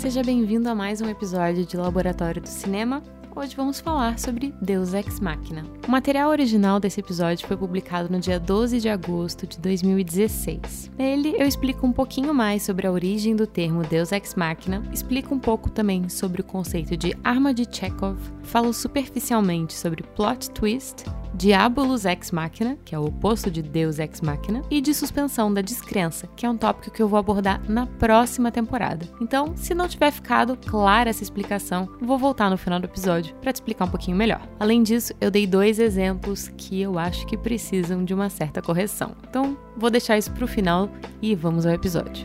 Seja bem-vindo a mais um episódio de Laboratório do Cinema. Hoje vamos falar sobre Deus Ex Machina. O material original desse episódio foi publicado no dia 12 de agosto de 2016. Nele eu explico um pouquinho mais sobre a origem do termo Deus Ex Machina, explico um pouco também sobre o conceito de arma de Chekhov, falo superficialmente sobre plot twist Diabolus Ex Machina, que é o oposto de Deus Ex Machina, e de suspensão da descrença, que é um tópico que eu vou abordar na próxima temporada. Então, se não tiver ficado clara essa explicação, vou voltar no final do episódio para te explicar um pouquinho melhor. Além disso, eu dei dois exemplos que eu acho que precisam de uma certa correção. Então, vou deixar isso para o final e vamos ao episódio.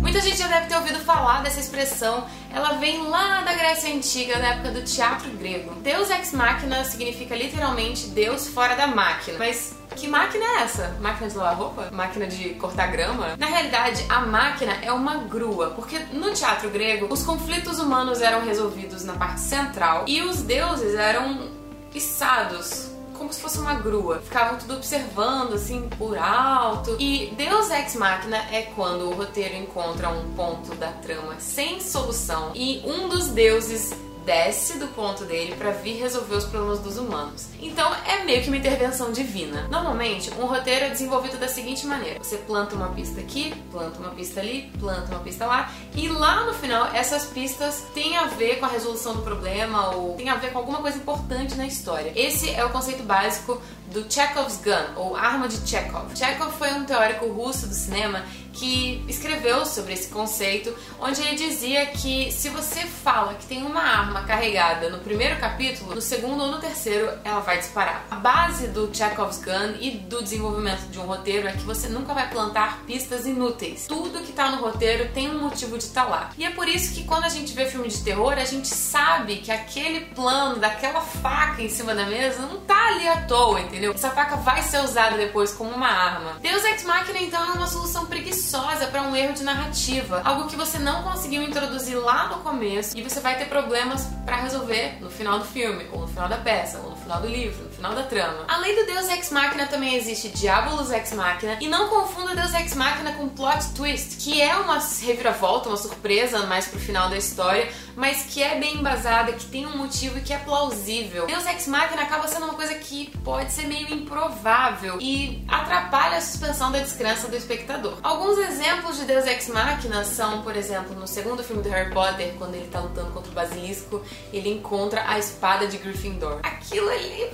Muita gente já deve ter ouvido falar dessa expressão. Ela vem lá da Grécia Antiga, da época do teatro grego. Deus ex machina significa literalmente Deus fora da máquina. Mas que máquina é essa? Máquina de lavar roupa? Máquina de cortar grama? Na realidade, a máquina é uma grua, porque no teatro grego os conflitos humanos eram resolvidos na parte central e os deuses eram içados como se fosse uma grua. Ficavam tudo observando, assim, por alto. E Deus Ex Machina é quando o roteiro encontra um ponto da trama sem solução e um dos deuses desce do ponto dele para vir resolver os problemas dos humanos. Então é meio que uma intervenção divina. Normalmente, um roteiro é desenvolvido da seguinte maneira: você planta uma pista aqui, planta uma pista ali, planta uma pista lá, e lá no final essas pistas têm a ver com a resolução do problema ou têm a ver com alguma coisa importante na história. Esse é o conceito básico do Chekhov's Gun, ou arma de Chekhov. Chekhov foi um teórico russo do cinema que escreveu sobre esse conceito, onde ele dizia que se você fala que tem uma arma carregada no primeiro capítulo, no segundo ou no terceiro ela vai disparar. A base do Chekhov's Gun e do desenvolvimento de um roteiro é que você nunca vai plantar pistas inúteis. Tudo que tá no roteiro tem um motivo de estar tá lá. E é por isso que quando a gente vê filme de terror, a gente sabe que aquele plano daquela faca em cima da mesa não tá ali à toa, entendeu? Essa faca vai ser usada depois como uma arma. Deus Ex Machina então é uma solução preguiçosa para um erro de narrativa, algo que você não conseguiu introduzir lá no começo e você vai ter problemas para resolver no final do filme, ou no final da peça, ou no final do livro, final da trama. Além do Deus Ex Machina também existe Diabolus Ex Machina e não confunda Deus Ex Machina com Plot Twist, que é uma reviravolta, uma surpresa mais pro final da história, mas que é bem embasada, que tem um motivo e que é plausível. Deus Ex Machina acaba sendo uma coisa que pode ser meio improvável e atrapalha a suspensão da descrença do espectador. Alguns exemplos de Deus Ex Machina são, por exemplo, no segundo filme do Harry Potter, quando ele tá lutando contra o basilisco, ele encontra a espada de Gryffindor. Aquilo ali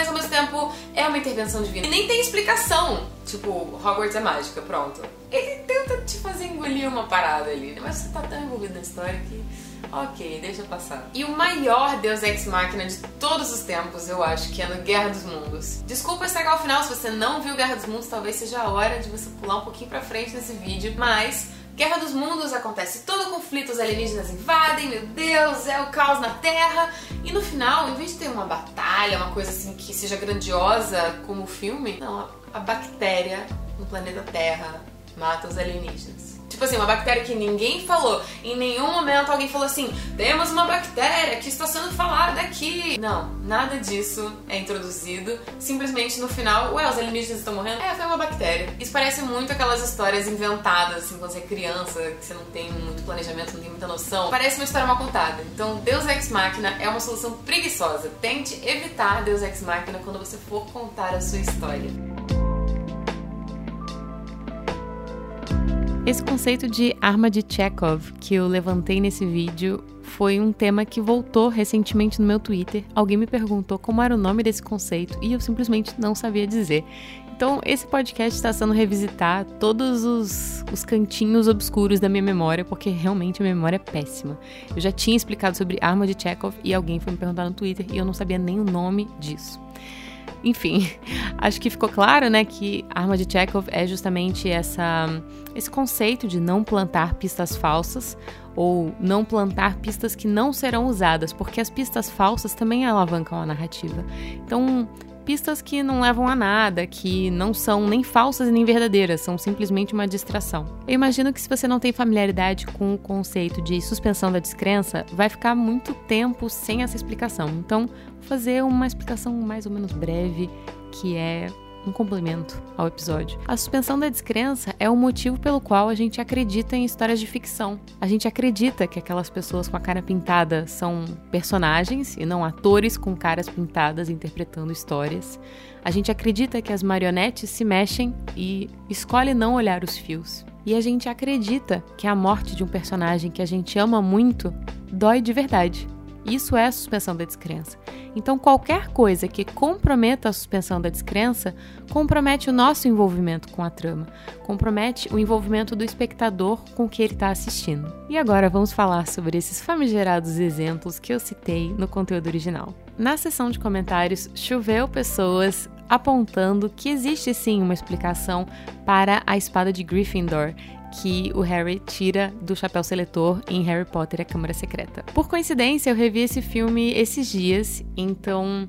mas ao mesmo tempo é uma intervenção divina. E nem tem explicação. Tipo, Hogwarts é mágica, pronto. Ele tenta te fazer engolir uma parada ali, né? Mas você tá tão envolvido na história que Ok, deixa passar. E o maior Deus Ex Machina de todos os tempos, eu acho, que é no Guerra dos Mundos. Desculpa estragar o final, se você não viu Guerra dos Mundos, talvez seja a hora de você pular um pouquinho pra frente nesse vídeo, mas Guerra dos Mundos acontece todo conflito, os alienígenas invadem, meu Deus, é o caos na Terra. E no final, em vez de ter uma batalha, uma coisa assim que seja grandiosa como o filme, não, a bactéria no planeta Terra mata os alienígenas. Tipo assim, uma bactéria que ninguém falou. Em nenhum momento alguém falou assim: temos uma bactéria que está sendo falada aqui. Não, nada disso é introduzido. Simplesmente no final, ué, os alienígenas estão morrendo? É, foi uma bactéria. Isso parece muito aquelas histórias inventadas, assim, quando você é criança, que você não tem muito planejamento, não tem muita noção. Parece uma história mal contada. Então, Deus Ex Machina é uma solução preguiçosa. Tente evitar Deus Ex Machina quando você for contar a sua história. Esse conceito de arma de Chekhov que eu levantei nesse vídeo foi um tema que voltou recentemente no meu Twitter. Alguém me perguntou como era o nome desse conceito e eu simplesmente não sabia dizer. Então, esse podcast está sendo revisitar todos os, os, cantinhos obscuros da minha memória, porque realmente a minha memória é péssima. Eu já tinha explicado sobre arma de Chekhov e alguém foi me perguntar no Twitter e eu não sabia nem o nome disso. Enfim, acho que ficou claro, né, que a arma de Chekhov é justamente essa, esse conceito de não plantar pistas falsas ou não plantar pistas que não serão usadas, porque as pistas falsas também alavancam a narrativa. Então, pistas que não levam a nada, que não são nem falsas nem verdadeiras, são simplesmente uma distração. Eu imagino que se você não tem familiaridade com o conceito de suspensão da descrença, vai ficar muito tempo sem essa explicação. Então, vou fazer uma explicação mais ou menos breve, que é um complemento ao episódio. A suspensão da descrença é o motivo pelo qual a gente acredita em histórias de ficção. A gente acredita que aquelas pessoas com a cara pintada são personagens e não atores com caras pintadas interpretando histórias. A gente acredita que as marionetes se mexem e escolhe não olhar os fios. E a gente acredita que a morte de um personagem que a gente ama muito dói de verdade. Isso é a suspensão da descrença. Então, qualquer coisa que comprometa a suspensão da descrença compromete o nosso envolvimento com a trama, compromete o envolvimento do espectador com o que ele está assistindo. E agora vamos falar sobre esses famigerados exemplos que eu citei no conteúdo original. Na seção de comentários, choveu pessoas apontando que existe sim uma explicação para a espada de Gryffindor que o Harry tira do chapéu seletor em Harry Potter e a Câmara Secreta. Por coincidência, eu revi esse filme esses dias, então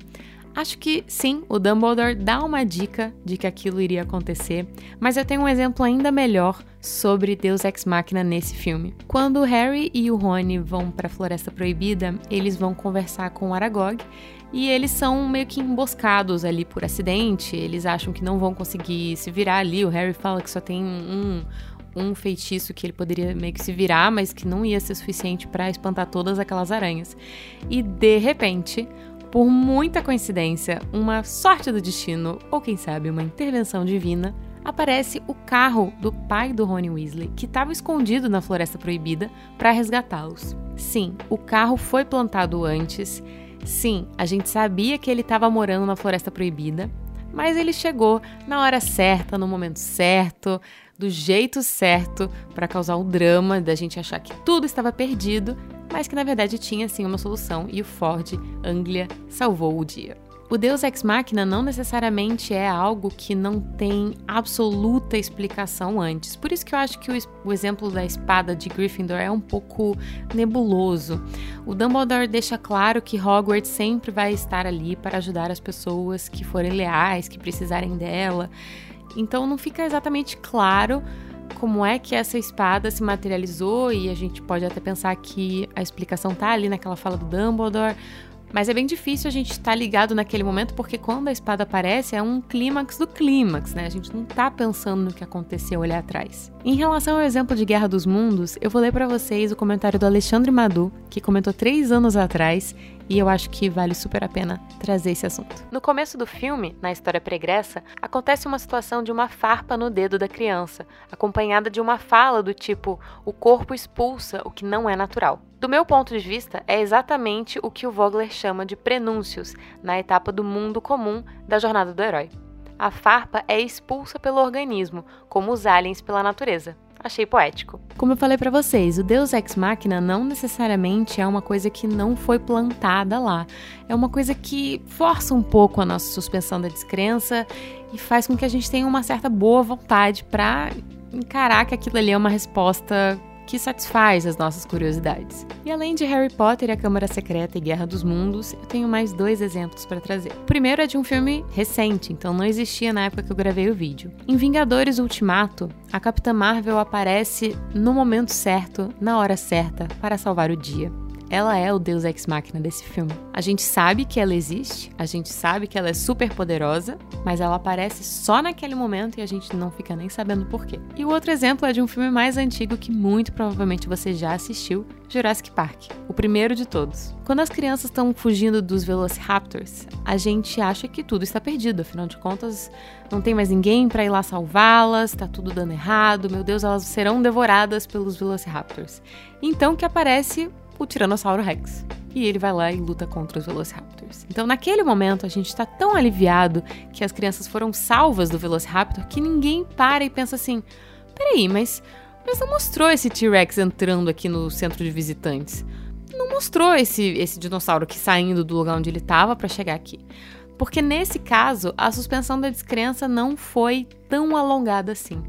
acho que sim, o Dumbledore dá uma dica de que aquilo iria acontecer, mas eu tenho um exemplo ainda melhor sobre Deus Ex Machina nesse filme. Quando o Harry e o Rony vão para a Floresta Proibida, eles vão conversar com o Aragog e eles são meio que emboscados ali por acidente. Eles acham que não vão conseguir se virar ali. O Harry fala que só tem um, um feitiço que ele poderia meio que se virar, mas que não ia ser suficiente para espantar todas aquelas aranhas. E de repente, por muita coincidência, uma sorte do destino, ou quem sabe uma intervenção divina, aparece o carro do pai do Rony Weasley, que estava escondido na Floresta Proibida, para resgatá-los. Sim, o carro foi plantado antes. Sim, a gente sabia que ele estava morando na Floresta Proibida, mas ele chegou na hora certa, no momento certo, do jeito certo para causar o drama da gente achar que tudo estava perdido, mas que na verdade tinha sim uma solução e o Ford Anglia salvou o dia. O Deus Ex Machina não necessariamente é algo que não tem absoluta explicação antes. Por isso que eu acho que o, o, exemplo da espada de Gryffindor é um pouco nebuloso. O Dumbledore deixa claro que Hogwarts sempre vai estar ali para ajudar as pessoas que forem leais, que precisarem dela. Então não fica exatamente claro como é que essa espada se materializou e a gente pode até pensar que a explicação tá ali naquela fala do Dumbledore, mas é bem difícil a gente estar tá ligado naquele momento, porque quando a espada aparece é um clímax do clímax, né? A gente não tá pensando no que aconteceu ali atrás. Em relação ao exemplo de Guerra dos Mundos, eu vou ler para vocês o comentário do Alexandre Madu, que comentou três anos atrás, e eu acho que vale super a pena trazer esse assunto. No começo do filme, na história pregressa, acontece uma situação de uma farpa no dedo da criança, acompanhada de uma fala do tipo: o corpo expulsa o que não é natural. Do meu ponto de vista, é exatamente o que o Vogler chama de prenúncios na etapa do mundo comum da jornada do herói. A farpa é expulsa pelo organismo, como os aliens pela natureza. Achei poético. Como eu falei para vocês, o Deus Ex Machina não necessariamente é uma coisa que não foi plantada lá. É uma coisa que força um pouco a nossa suspensão da descrença e faz com que a gente tenha uma certa boa vontade para encarar que aquilo ali é uma resposta que satisfaz as nossas curiosidades. E além de Harry Potter e a Câmara Secreta e Guerra dos Mundos, eu tenho mais dois exemplos para trazer. O primeiro é de um filme recente, então não existia na época que eu gravei o vídeo. Em Vingadores Ultimato, a Capitã Marvel aparece no momento certo, na hora certa, para salvar o dia ela é o deus ex machina desse filme. A gente sabe que ela existe, a gente sabe que ela é super poderosa, mas ela aparece só naquele momento e a gente não fica nem sabendo por quê. E o outro exemplo é de um filme mais antigo que muito provavelmente você já assistiu, Jurassic Park, o primeiro de todos. Quando as crianças estão fugindo dos Velociraptors, a gente acha que tudo está perdido, afinal de contas, não tem mais ninguém para ir lá salvá-las, tá tudo dando errado, meu Deus, elas serão devoradas pelos Velociraptors. Então que aparece o Tiranossauro Rex. E ele vai lá e luta contra os Velociraptors. Então, naquele momento, a gente está tão aliviado que as crianças foram salvas do Velociraptor que ninguém para e pensa assim: peraí, mas, mas não mostrou esse T-Rex entrando aqui no centro de visitantes? Não mostrou esse, esse dinossauro aqui saindo do lugar onde ele estava para chegar aqui. Porque nesse caso, a suspensão da descrença não foi tão alongada assim.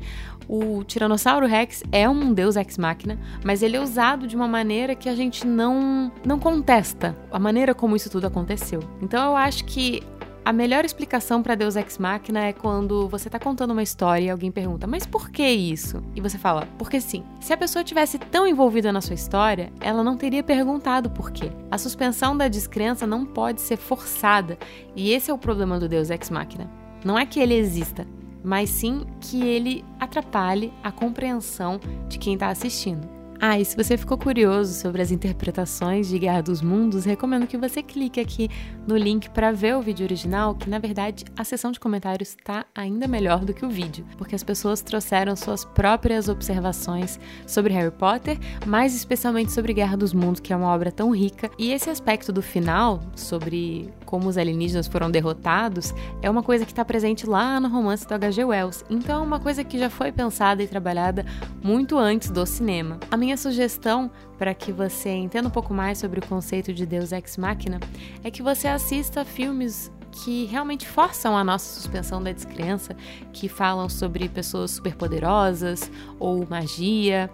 O Tiranossauro Rex é um deus ex machina, mas ele é usado de uma maneira que a gente não não contesta a maneira como isso tudo aconteceu. Então eu acho que A melhor explicação para Deus Ex Machina é quando você está contando uma história e alguém pergunta: "Mas por que isso?" E você fala: "Porque sim". Se a pessoa tivesse tão envolvida na sua história, ela não teria perguntado por quê. A suspensão da descrença não pode ser forçada, e esse é o problema do Deus Ex Machina. Não é que ele exista, mas sim que ele atrapalhe a compreensão de quem está assistindo. Ah, e se você ficou curioso sobre as interpretações de Guerra dos Mundos, recomendo que você clique aqui no link para ver o vídeo original, que na verdade a seção de comentários está ainda melhor do que o vídeo, porque as pessoas trouxeram suas próprias observações sobre Harry Potter, mais especialmente sobre Guerra dos Mundos, que é uma obra tão rica, e esse aspecto do final, sobre como os alienígenas foram derrotados, é uma coisa que está presente lá no romance do H.G. Wells, então é uma coisa que já foi pensada e trabalhada muito antes do cinema. A minha minha sugestão para que você entenda um pouco mais sobre o conceito de Deus ex machina é que você assista filmes que realmente forçam a nossa suspensão da descrença, que falam sobre pessoas superpoderosas ou magia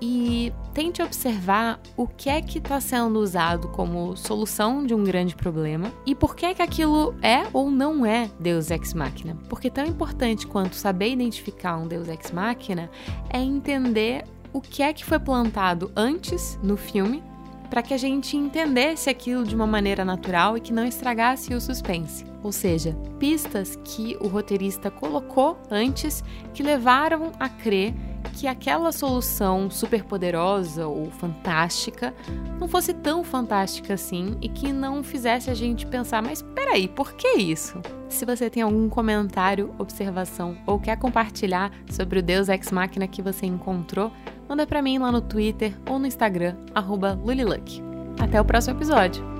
e tente observar o que é que está sendo usado como solução de um grande problema e por que é que aquilo é ou não é Deus ex machina. Porque tão importante quanto saber identificar um Deus ex machina é entender o que é que foi plantado antes no filme para que a gente entendesse aquilo de uma maneira natural e que não estragasse o suspense. Ou seja, pistas que o roteirista colocou antes que levaram a crer que aquela solução superpoderosa ou fantástica não fosse tão fantástica assim e que não fizesse a gente pensar, mas peraí, por que isso? Se você tem algum comentário, observação ou quer compartilhar sobre o Deus Ex Machina que você encontrou, manda para mim lá no Twitter ou no Instagram, Luliluck. Até o próximo episódio!